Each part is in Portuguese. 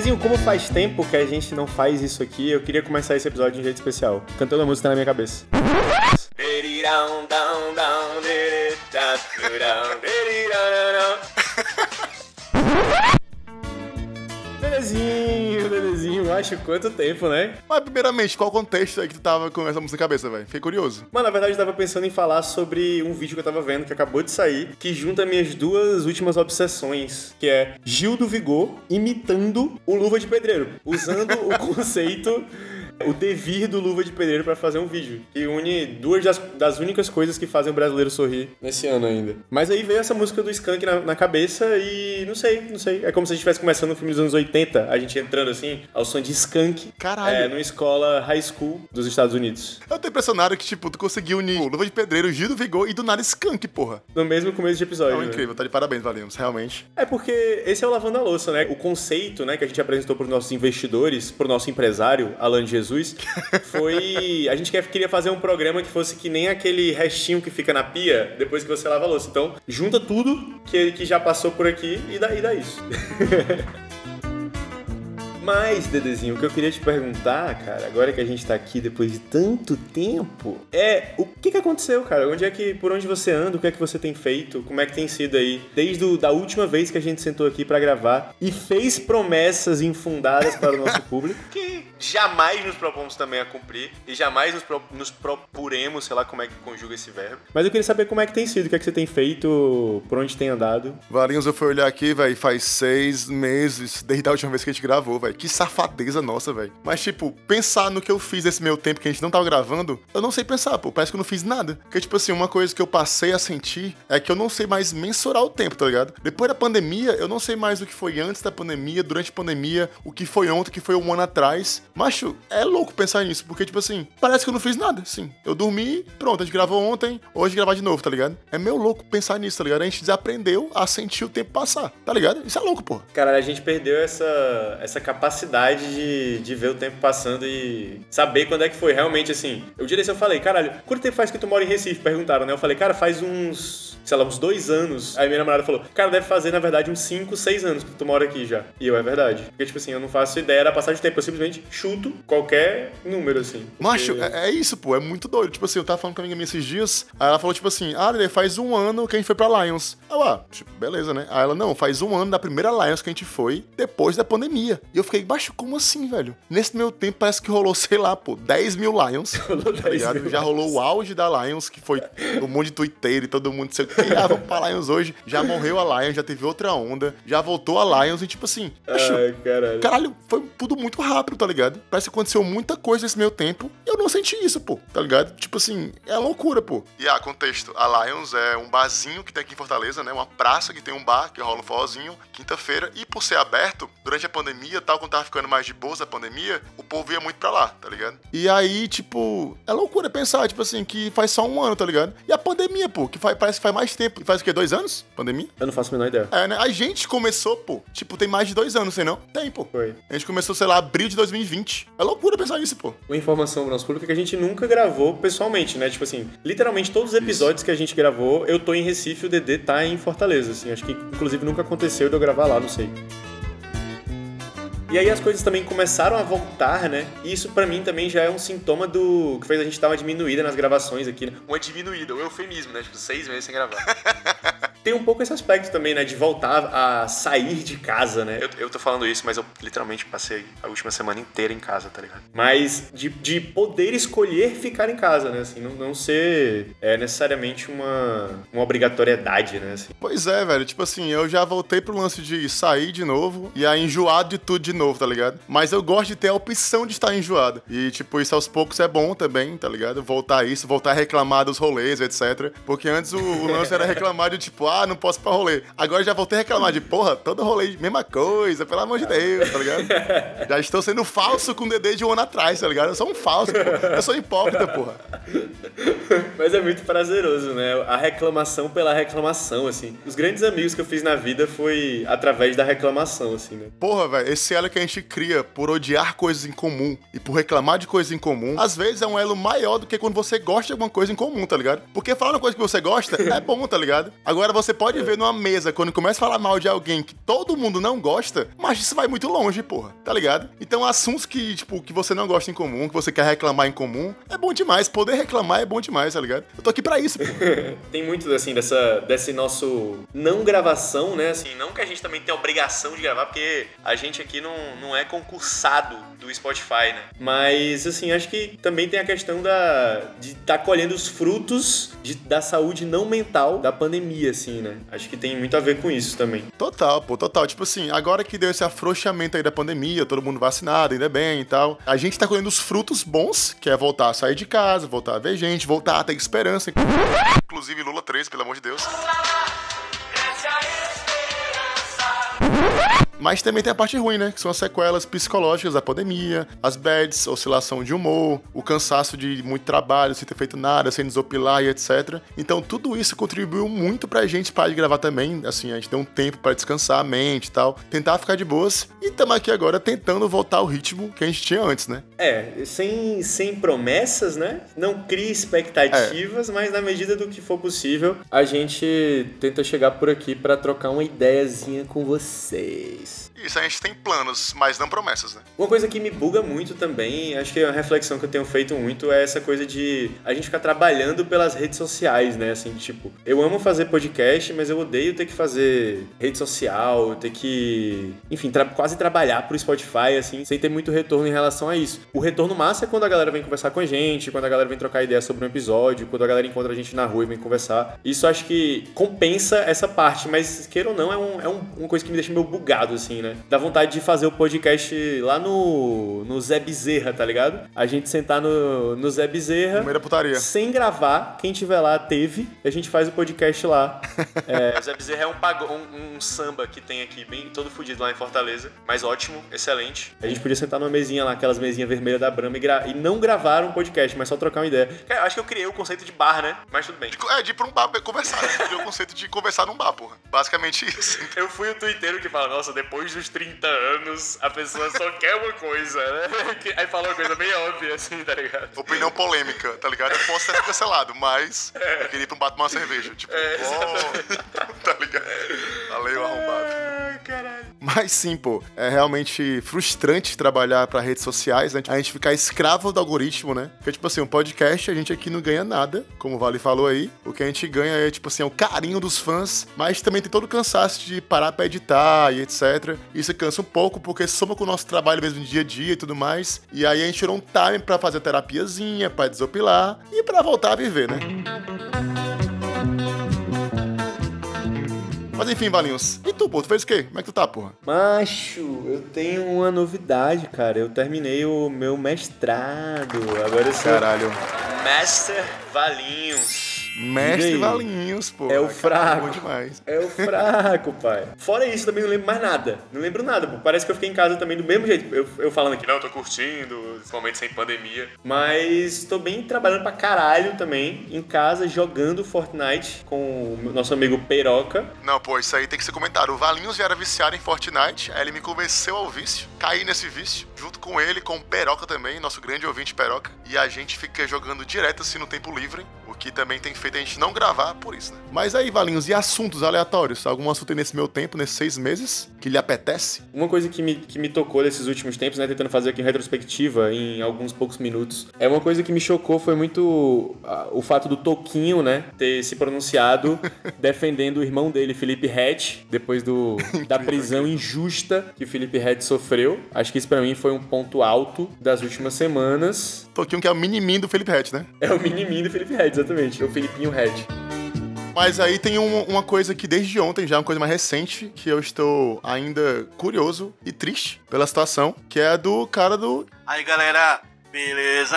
Dedezinho, como faz tempo que a gente não faz isso aqui, eu queria começar esse episódio de um jeito especial, cantando a música na minha cabeça. Bebezinho, acho quanto tempo, né? Mas, primeiramente, qual o contexto aí que tu tava com essa música na cabeça, velho? Fiquei curioso. Mano, na verdade eu tava pensando em falar sobre um vídeo que eu tava vendo, que acabou de sair, que junta minhas duas últimas obsessões, que é Gil do Vigor imitando o Luva de Pedreiro, usando o conceito o devir do Luva de Pedreiro pra fazer um vídeo, que une duas das, das únicas coisas que fazem o brasileiro sorrir nesse ano ainda. Mas aí veio essa música do Skank na, na cabeça e não sei, não sei. É como se a gente estivesse começando um filme dos anos 80, a gente entrando assim, ao som de Skank. Caralho. É, numa escola high school dos Estados Unidos. Eu tô impressionado que, tipo, tu conseguiu unir o Luva de Pedreiro, Gil do Vigor e do nada Skunk, porra. No mesmo começo de episódio. Não, né? incrível, tá de parabéns, Valemos, realmente. É porque esse é o lavando a louça, né? O conceito, né, que a gente apresentou para os nossos investidores, para o nosso empresário, Alan Jesus, foi. A gente quer- queria fazer um programa que fosse que nem aquele restinho que fica na pia depois que você lava a louça. Então, junta tudo que, que já passou por aqui e dá, dá isso. Mas, Dedezinho, o que eu queria te perguntar, cara, agora que a gente tá aqui depois de tanto tempo, é o que que aconteceu, cara? Onde é que, por onde você anda? O que é que você tem feito? Como é que tem sido aí? Desde o, da última vez que a gente sentou aqui pra gravar e fez promessas infundadas para o nosso público, que jamais nos propomos também a cumprir e jamais nos, pro- nos propuremos, sei lá como é que conjuga esse verbo. Mas eu queria saber como é que tem sido, o que é que você tem feito, por onde tem andado. Valinhos, eu fui olhar aqui, velho, faz seis meses desde a última vez que a gente gravou, velho. Que safadeza nossa, velho. Mas, tipo, pensar no que eu fiz nesse meu tempo que a gente não tava gravando, eu não sei pensar, pô. Parece que eu não fiz nada. Porque, tipo assim, uma coisa que eu passei a sentir é que eu não sei mais mensurar o tempo, tá ligado? Depois da pandemia, eu não sei mais o que foi antes da pandemia, durante a pandemia, o que foi ontem, o que foi um ano atrás. Macho, é louco pensar nisso, porque, tipo assim, parece que eu não fiz nada, sim. Eu dormi, pronto, a gente gravou ontem, hoje gravar de novo, tá ligado? É meio louco pensar nisso, tá ligado? A gente desaprendeu a sentir o tempo passar, tá ligado? Isso é louco, pô. Cara, a gente perdeu essa, essa capacidade de, de ver o tempo passando e saber quando é que foi. Realmente, assim, eu dia desse eu falei, caralho, quanto tempo faz que tu mora em Recife? Perguntaram, né? Eu falei, cara, faz uns, sei lá, uns dois anos. Aí minha namorada falou, cara, deve fazer, na verdade, uns cinco, seis anos que tu mora aqui já. E eu, é verdade. Porque, tipo assim, eu não faço ideia da passagem de tempo. Eu simplesmente chuto qualquer número, assim. Macho, Porque- é, é isso, pô, é muito doido. Tipo assim, eu tava falando com a amiga minha esses dias, aí ela falou, tipo assim, ah, Lele, faz um ano que a gente foi pra Lions. Aí eu, ah, tipo, beleza, né? Aí ela, não, faz um ano da primeira Lions que a gente foi, depois da pandemia. E eu fiquei, baixo, como assim, velho? Nesse meu tempo parece que rolou, sei lá, pô, 10 mil Lions. Rolou tá 10 ligado? mil Já rolou o auge da Lions, que foi um monte de Twitter e todo mundo sei que, ah, vamos pra Lions hoje. Já morreu a Lions, já teve outra onda, já voltou a Lions e tipo assim, baixo, Ai, caralho. Caralho, foi tudo muito rápido, tá ligado? Parece que aconteceu muita coisa nesse meu tempo e eu não senti isso, pô, tá ligado? Tipo assim, é loucura, pô. E ah, contexto: a Lions é um barzinho que tem aqui em Fortaleza, né? Uma praça que tem um bar que rola um forrozinho, quinta-feira. E por ser aberto, durante a pandemia e tal, quando tava ficando mais de boas a pandemia, o povo ia muito pra lá, tá ligado? E aí, tipo, é loucura pensar, tipo assim, que faz só um ano, tá ligado? E a pandemia, pô, que faz, parece que faz mais tempo. Faz o quê? Dois anos? Pandemia? Eu não faço a menor ideia. É, né? A gente começou, pô, tipo, tem mais de dois anos, sei não? Tem, pô. Foi. A gente começou, sei lá, abril de 2020. É loucura pensar nisso, pô. Uma informação pro nosso público é que a gente nunca gravou pessoalmente, né? Tipo assim, literalmente todos os episódios que a gente gravou, eu tô em Recife, o Dedê tá em Fortaleza, assim. Acho que inclusive nunca aconteceu de eu gravar lá, não sei. E aí as coisas também começaram a voltar, né? E isso pra mim também já é um sintoma do que fez a gente dar uma diminuída nas gravações aqui, né? Uma diminuída, um eufemismo, né? Tipo, seis meses sem gravar. Tem um pouco esse aspecto também, né? De voltar a sair de casa, né? Eu, eu tô falando isso, mas eu literalmente passei a última semana inteira em casa, tá ligado? Mas de, de poder escolher ficar em casa, né? Assim, não, não ser é, necessariamente uma, uma obrigatoriedade, né? Assim. Pois é, velho. Tipo assim, eu já voltei pro lance de sair de novo e aí enjoado de tudo de novo, tá ligado? Mas eu gosto de ter a opção de estar enjoado. E, tipo, isso aos poucos é bom também, tá ligado? Voltar a isso, voltar a reclamar dos rolês, etc. Porque antes o, o lance era reclamar de, tipo, ah, não posso ir pra rolê. Agora já voltei a reclamar de, porra, todo rolê, mesma coisa, pelo amor de Deus, tá ligado? Já estou sendo falso com o Dedê de um ano atrás, tá ligado? Eu sou um falso, pô. Eu sou hipócrita, porra. Mas é muito prazeroso, né? A reclamação pela reclamação, assim. Os grandes amigos que eu fiz na vida foi através da reclamação, assim, né? Porra, velho, esse elo que a gente cria por odiar coisas em comum e por reclamar de coisas em comum, às vezes é um elo maior do que quando você gosta de alguma coisa em comum, tá ligado? Porque falar uma coisa que você gosta é bom, tá ligado? Agora você pode ver numa mesa, quando começa a falar mal de alguém que todo mundo não gosta, mas isso vai muito longe, porra, tá ligado? Então assuntos que, tipo, que você não gosta em comum, que você quer reclamar em comum, é bom demais. Poder reclamar é bom demais, tá ligado? Eu tô aqui pra isso, porra. Tem muito, assim, dessa, desse nosso não gravação, né? Assim, não que a gente também tenha obrigação de gravar, porque a gente aqui não, não é concursado do Spotify, né? Mas, assim, acho que também tem a questão da, de estar tá colhendo os frutos de, da saúde não mental da pandemia, assim, né? Acho que tem muito a ver com isso também. Total, pô, total. Tipo assim, agora que deu esse afrouxamento aí da pandemia, todo mundo vacinado, ainda bem e tal, a gente tá colhendo os frutos bons, que é voltar a sair de casa, voltar a ver gente, voltar a ter esperança. Inclusive Lula 3, pelo amor de Deus. Mas também tem a parte ruim, né? Que são as sequelas psicológicas da pandemia, as bads, oscilação de humor, o cansaço de muito trabalho, sem ter feito nada, sem desopilar e etc. Então tudo isso contribuiu muito pra gente parar de gravar também. Assim, a gente deu um tempo para descansar a mente e tal, tentar ficar de boas. E estamos aqui agora tentando voltar ao ritmo que a gente tinha antes, né? É, sem, sem promessas, né? Não cria expectativas, é. mas na medida do que for possível, a gente tenta chegar por aqui para trocar uma ideiazinha com vocês. Isso, a gente tem planos, mas não promessas, né? Uma coisa que me buga muito também, acho que é uma reflexão que eu tenho feito muito, é essa coisa de a gente ficar trabalhando pelas redes sociais, né? Assim, tipo, eu amo fazer podcast, mas eu odeio ter que fazer rede social, ter que, enfim, tra quase trabalhar pro Spotify, assim, sem ter muito retorno em relação a isso. O retorno massa é quando a galera vem conversar com a gente, quando a galera vem trocar ideia sobre um episódio, quando a galera encontra a gente na rua e vem conversar. Isso acho que compensa essa parte, mas queira ou não, é, um, é um, uma coisa que me deixa meio bugado, assim, né? Dá vontade de fazer o podcast lá no, no Zé Bezerra, tá ligado? A gente sentar no, no Zé Bezerra. No putaria. Sem gravar. Quem tiver lá teve. A gente faz o podcast lá. é, o Zé Bezerra é um, pago, um, um, samba que tem aqui, bem todo fudido lá em Fortaleza. Mas ótimo, excelente. A gente podia sentar numa mesinha lá, aquelas mesinhas vermelhas da Brahma, e, e não gravar um podcast, mas só trocar uma ideia. Cara, acho que eu criei o conceito de bar, né? Mas tudo bem. É, de ir pra um bar conversar. Né? o conceito de conversar num bar, porra. Basicamente isso. eu fui o twitteiro que fala, nossa, depois dos 30 anos, a pessoa só quer uma coisa, né? Aí fala uma coisa bem óbvia, assim, tá ligado? Opinião polêmica, tá ligado? Eu posso ser cancelado, mas é. eu queria ir pra um tomar uma cerveja. Tipo, é, oh, tá ligado? Valeu, arrombado. Mas sim, pô, é realmente frustrante trabalhar para redes sociais, né? A gente ficar escravo do algoritmo, né? Porque, tipo assim, um podcast, a gente aqui não ganha nada, como o Vale falou aí. O que a gente ganha é, tipo assim, é o carinho dos fãs, mas também tem todo o cansaço de parar pra editar e etc. Isso cansa um pouco, porque soma com o nosso trabalho mesmo dia a dia e tudo mais. E aí a gente tirou um time pra fazer terapiazinha, pra desopilar e pra voltar a viver, né? Mas enfim, Valinhos. E tu, pô? Tu fez o quê? Como é que tu tá, porra? Macho, eu tenho uma novidade, cara. Eu terminei o meu mestrado. Agora eu sou... Caralho. Master Valinhos. Mestre Valinhos, pô. É o fraco. Bom demais. É o fraco, pai. Fora isso, também não lembro mais nada. Não lembro nada, pô. Parece que eu fiquei em casa também do mesmo jeito. Eu, eu falando aqui, não, eu tô curtindo, principalmente sem pandemia. Mas tô bem trabalhando pra caralho também, em casa, jogando Fortnite com o nosso amigo Peroca. Não, pô, isso aí tem que ser comentado. O Valinhos já era viciado em Fortnite, aí ele me convenceu ao vício, caí nesse vício, junto com ele, com o Peroca também, nosso grande ouvinte Peroca. E a gente fica jogando direto assim no tempo livre, que também tem feito a gente não gravar por isso, né? Mas aí, Valinhos, e assuntos aleatórios? Algum assunto aí nesse meu tempo, nesses seis meses, que lhe apetece? Uma coisa que me, que me tocou nesses últimos tempos, né, tentando fazer aqui em retrospectiva em alguns poucos minutos, é uma coisa que me chocou foi muito uh, o fato do Toquinho, né, ter se pronunciado defendendo o irmão dele, Felipe Rett, depois do, da prisão injusta que o Felipe Rett sofreu. Acho que isso para mim foi um ponto alto das últimas semanas. Toquinho que é o miniminho do Felipe Rett, né? É o miniminho do Felipe Rett, exatamente. É o Felipinho Rett. Mas aí tem um, uma coisa que desde ontem, já uma coisa mais recente, que eu estou ainda curioso e triste pela situação, que é a do cara do. Aí galera, beleza?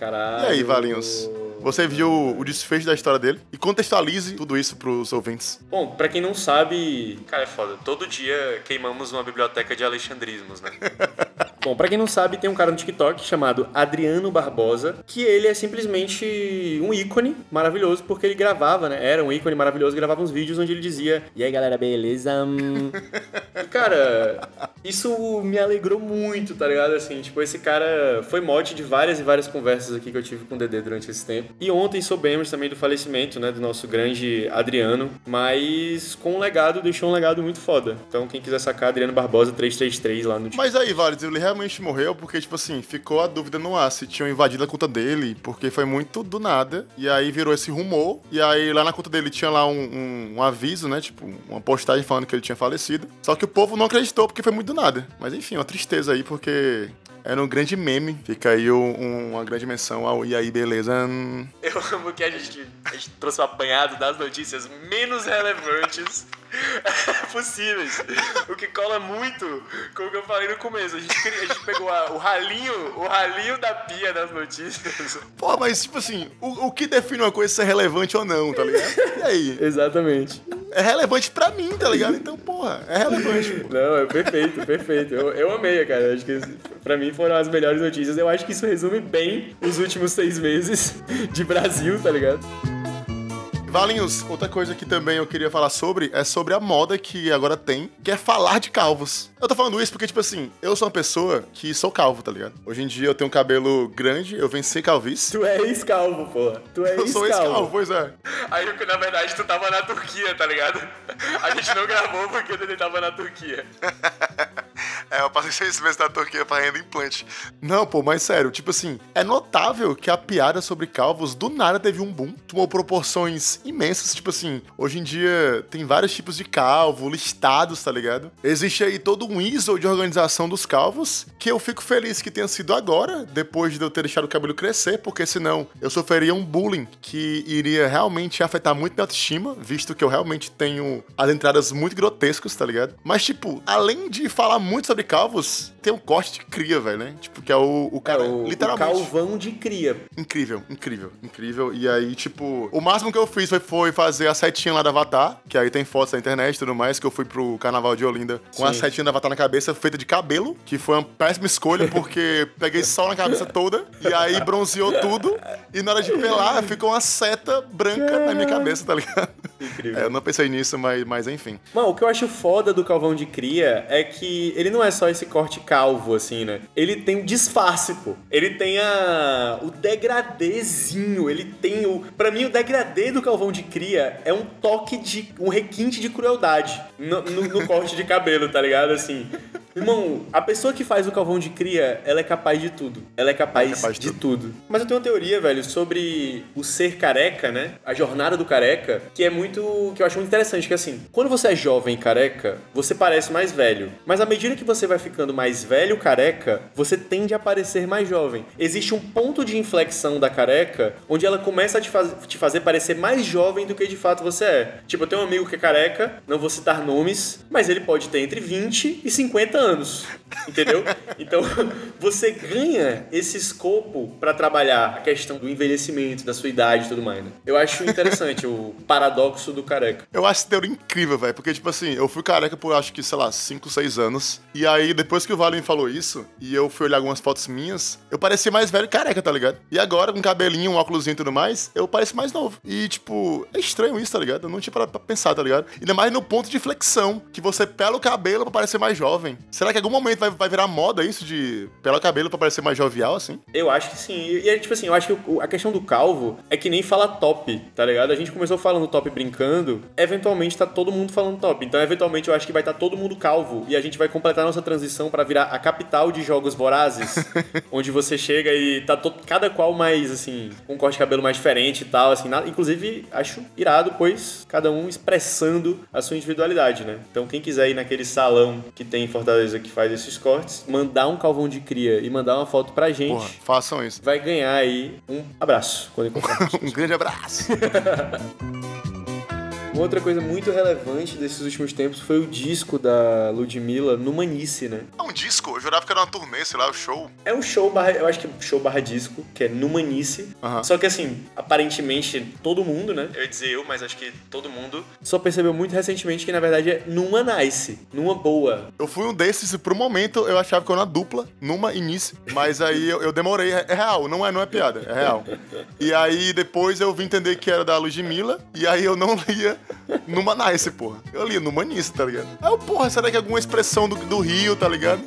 Caralho. E aí, Valinhos? Você viu o desfecho da história dele e contextualize tudo isso pros ouvintes. Bom, pra quem não sabe, cara, é foda. Todo dia queimamos uma biblioteca de alexandrismos, né? Bom, pra quem não sabe, tem um cara no TikTok chamado Adriano Barbosa, que ele é simplesmente um ícone maravilhoso, porque ele gravava, né? Era um ícone maravilhoso, gravava uns vídeos onde ele dizia: E aí galera, beleza? e, cara, isso me alegrou muito, tá ligado? Assim, tipo, esse cara foi mote de várias e várias conversas aqui que eu tive com o Dedê durante esse tempo. E ontem soubemos também do falecimento, né, do nosso grande Adriano, mas com um legado, deixou um legado muito foda. Então, quem quiser sacar, Adriano Barbosa 333 lá no Mas aí, Vales, ele realmente morreu porque, tipo assim, ficou a dúvida no ar se tinham invadido a conta dele, porque foi muito do nada. E aí virou esse rumor. E aí lá na conta dele tinha lá um, um, um aviso, né? Tipo, uma postagem falando que ele tinha falecido. Só que o povo não acreditou porque foi muito do nada. Mas enfim, uma tristeza aí, porque era um grande meme. Fica aí um- uma grande menção ao E aí, beleza? Eu amo que a gente, a gente trouxe o apanhado das notícias menos relevantes possíveis. O que cola muito com o que eu falei no começo. A gente, queria- a gente pegou a- o ralinho, o ralinho da pia das notícias. Pô, mas tipo assim, o, o que define uma coisa ser relevante ou não, tá ligado? E aí? Exatamente. É relevante pra mim, tá ligado? Então, porra, é relevante. pô. Não, é perfeito, perfeito. Eu, eu amei, cara. Acho que pra mim foram as melhores notícias. Eu acho que isso resume bem os últimos seis meses de Brasil, tá ligado? Valinhos, outra coisa que também eu queria falar sobre é sobre a moda que agora tem, que é falar de calvos. Eu tô falando isso porque, tipo assim, eu sou uma pessoa que sou calvo, tá ligado? Hoje em dia eu tenho um cabelo grande, eu venci calvície. Tu é ex-calvo, porra. Tu é Eu sou ex-calvo. ex-calvo, pois é. Aí, na verdade, tu tava na Turquia, tá ligado? A gente não gravou porque ele tava na Turquia. É, eu passei seis meses na Turquia fazendo implante. Não, pô, mas sério, tipo assim, é notável que a piada sobre calvos do nada teve um boom, tomou proporções imensas. Tipo assim, hoje em dia tem vários tipos de calvo listados, tá ligado? Existe aí todo um ISO de organização dos calvos, que eu fico feliz que tenha sido agora, depois de eu ter deixado o cabelo crescer, porque senão eu sofreria um bullying que iria realmente afetar muito minha autoestima, visto que eu realmente tenho as entradas muito grotescas, tá ligado? Mas, tipo, além de falar muito sobre calvos, tem um corte de cria, velho, né? Tipo, que é o, o cara, é, o, literalmente. o calvão de cria. Incrível, incrível, incrível. E aí, tipo, o máximo que eu fiz foi, foi fazer a setinha lá da Avatar, que aí tem fotos na internet e tudo mais, que eu fui pro carnaval de Olinda com a Sim. setinha da Avatar na cabeça, feita de cabelo, que foi uma péssima escolha, porque peguei sol na cabeça toda, e aí bronzeou tudo, e na hora de pelar, ficou uma seta branca na minha cabeça, tá ligado? Incrível. É, eu não pensei nisso, mas, mas enfim. Mano, o que eu acho foda do calvão de cria é que ele não é só esse corte calvo, assim, né? Ele tem um disfarce, pô. Ele tem a... o degradêzinho, ele tem o... Pra mim, o degradê do calvão de cria é um toque de... um requinte de crueldade no, no- no corte de cabelo, tá ligado? Assim... Irmão, a pessoa que faz o calvão de cria, ela é capaz de tudo. Ela é capaz, capaz de de tudo. Mas eu tenho uma teoria, velho, sobre o ser careca, né? A jornada do careca, que é muito. Que eu acho muito interessante. Que assim, quando você é jovem careca, você parece mais velho. Mas à medida que você vai ficando mais velho careca, você tende a parecer mais jovem. Existe um ponto de inflexão da careca onde ela começa a te, faz- te fazer parecer mais jovem do que de fato você é. Tipo, eu tenho um amigo que é careca, não vou citar nomes, mas ele pode ter entre 20 e 50 anos. Entendeu? Então, você ganha esse escopo pra trabalhar a questão do envelhecimento, da sua idade e tudo mais, né? Eu acho interessante o paradoxo do careca. Eu acho esse teoria incrível, velho. Porque, tipo assim, eu fui careca por acho que, sei lá, 5, 6 anos. E aí, depois que o Vale me falou isso, e eu fui olhar algumas fotos minhas, eu parecia mais velho careca, tá ligado? E agora, com cabelinho, um óculosinho e tudo mais, eu pareço mais novo. E, tipo, é estranho isso, tá ligado? Eu não tinha parado pra pensar, tá ligado? Ainda mais no ponto de flexão, que você pela o cabelo pra parecer mais jovem. Será que em algum momento vai, vai virar moda isso de pelar o cabelo pra parecer mais jovial, assim? Eu acho que sim. E, é tipo assim, eu acho que a questão do calvo é que nem fala top, tá ligado? A gente começou falando top brincando, eventualmente tá todo mundo falando top. Então, eventualmente, eu acho que vai estar todo mundo calvo e a gente vai completar nossa transição pra virar a capital de jogos vorazes, onde você chega e tá to- cada qual mais, assim, com um corte de cabelo mais diferente e tal, assim. nada- inclusive, acho irado, pois cada um expressando a sua individualidade, né? Então, quem quiser ir naquele salão que tem em Fortaleza que faz esses cortes, mandar um calvão de cria e mandar uma foto pra gente Porra, façam isso. vai ganhar aí um abraço quando. Um grande abraço. Uma outra coisa muito relevante desses últimos tempos foi o disco da Ludmilla no Manice, né? É disco? Eu jurava que era uma turnê, sei lá, o um show. É um show barra, eu acho que show barra disco, que é no Manice. Uhum. Só que assim, aparentemente todo mundo, né? Eu ia dizer eu, mas acho que todo mundo só percebeu muito recentemente que na verdade é numa nice, numa boa. Eu fui um desses e por um momento eu achava que era uma dupla, numa início, mas aí eu, eu demorei, é, é real, não é, não é piada, é real. E aí depois eu vim entender que era da Ludmilla, e aí eu não lia numa nice, porra. Eu lia numa nice, tá ligado? Aí eu, porra, será que é alguma expressão do, do Rio, tá ligado?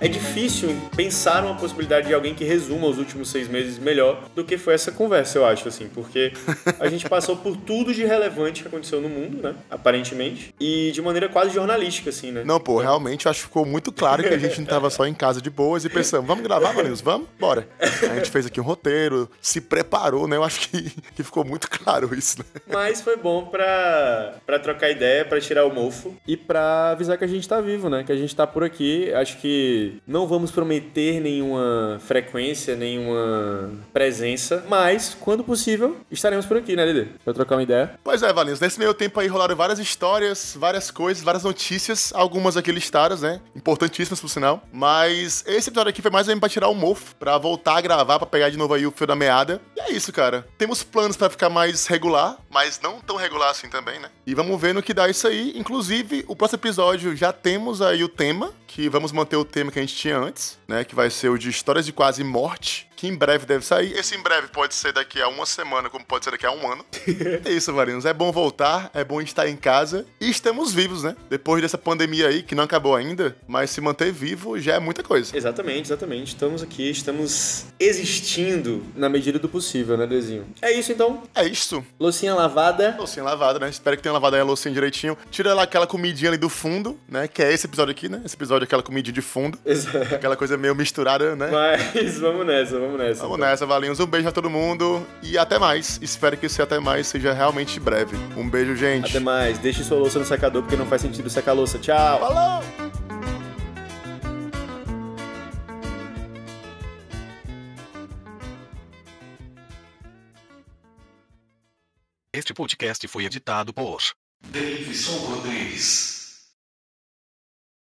É difícil pensar uma possibilidade de alguém que resuma os últimos seis meses melhor do que foi essa conversa, eu acho, assim, porque a gente passou por tudo de relevante que aconteceu no mundo, né? Aparentemente. E de maneira quase jornalística, assim, né? Não, pô, realmente eu acho que ficou muito claro que a gente não tava só em casa de boas e pensamos, vamos gravar, Marinhos? Vamos? Bora. A gente fez aqui um roteiro, se preparou, né? Eu acho que, que ficou muito claro isso, né? Mas foi bom pra, pra trocar ideia, pra tirar o mofo e pra avisar que a gente tá vivo, né? Que a gente tá por aqui. Acho que não vamos prometer nenhuma frequência, nenhuma presença, mas, quando possível, estaremos por aqui, né, Lide? Pra trocar uma ideia. Pois é, Valinhos. Nesse meio tempo aí rolaram várias histórias, várias coisas, várias notícias, algumas aqui listadas, né? Importantíssimas, por sinal. Mas esse episódio aqui foi mais menos pra tirar o mofo, pra voltar a gravar, pra pegar de novo aí o fio da meada. E é isso, cara. Temos planos pra ficar mais regular, mas não tão regular assim também, né? E vamos ver no que dá isso aí. Inclusive, o próximo episódio já temos aí o tema, que vamos manter o tema que a gente tinha antes, né? Que vai ser o de Histórias de Quase Morte, que em breve deve sair. Esse em breve pode ser daqui a uma semana, como pode ser daqui a um ano. é isso, Varinos. É bom voltar, é bom estar em casa e estamos vivos, né? Depois dessa pandemia aí, que não acabou ainda, mas se manter vivo já é muita coisa. Exatamente, exatamente. Estamos aqui, estamos existindo na medida do possível, né, Dezinho? É isso então. É isso. Loucinha lavada. Loucinha lavada, né? Espero que tenha lavado aí a loucinha direitinho. Tira lá aquela comidinha ali do fundo, né? Que é esse episódio aqui, né? Esse episódio é aquela comidinha de fundo. Exato. Aquela coisa meio misturada, né? Mas vamos nessa, vamos nessa. Vamos então. nessa, Valinhos. Um beijo a todo mundo e até mais. Espero que esse até mais seja realmente breve. Um beijo, gente. Até mais. Deixe sua louça no secador porque não faz sentido secar a louça. Tchau. Falou! Este podcast foi editado por Davidson Rodrigues.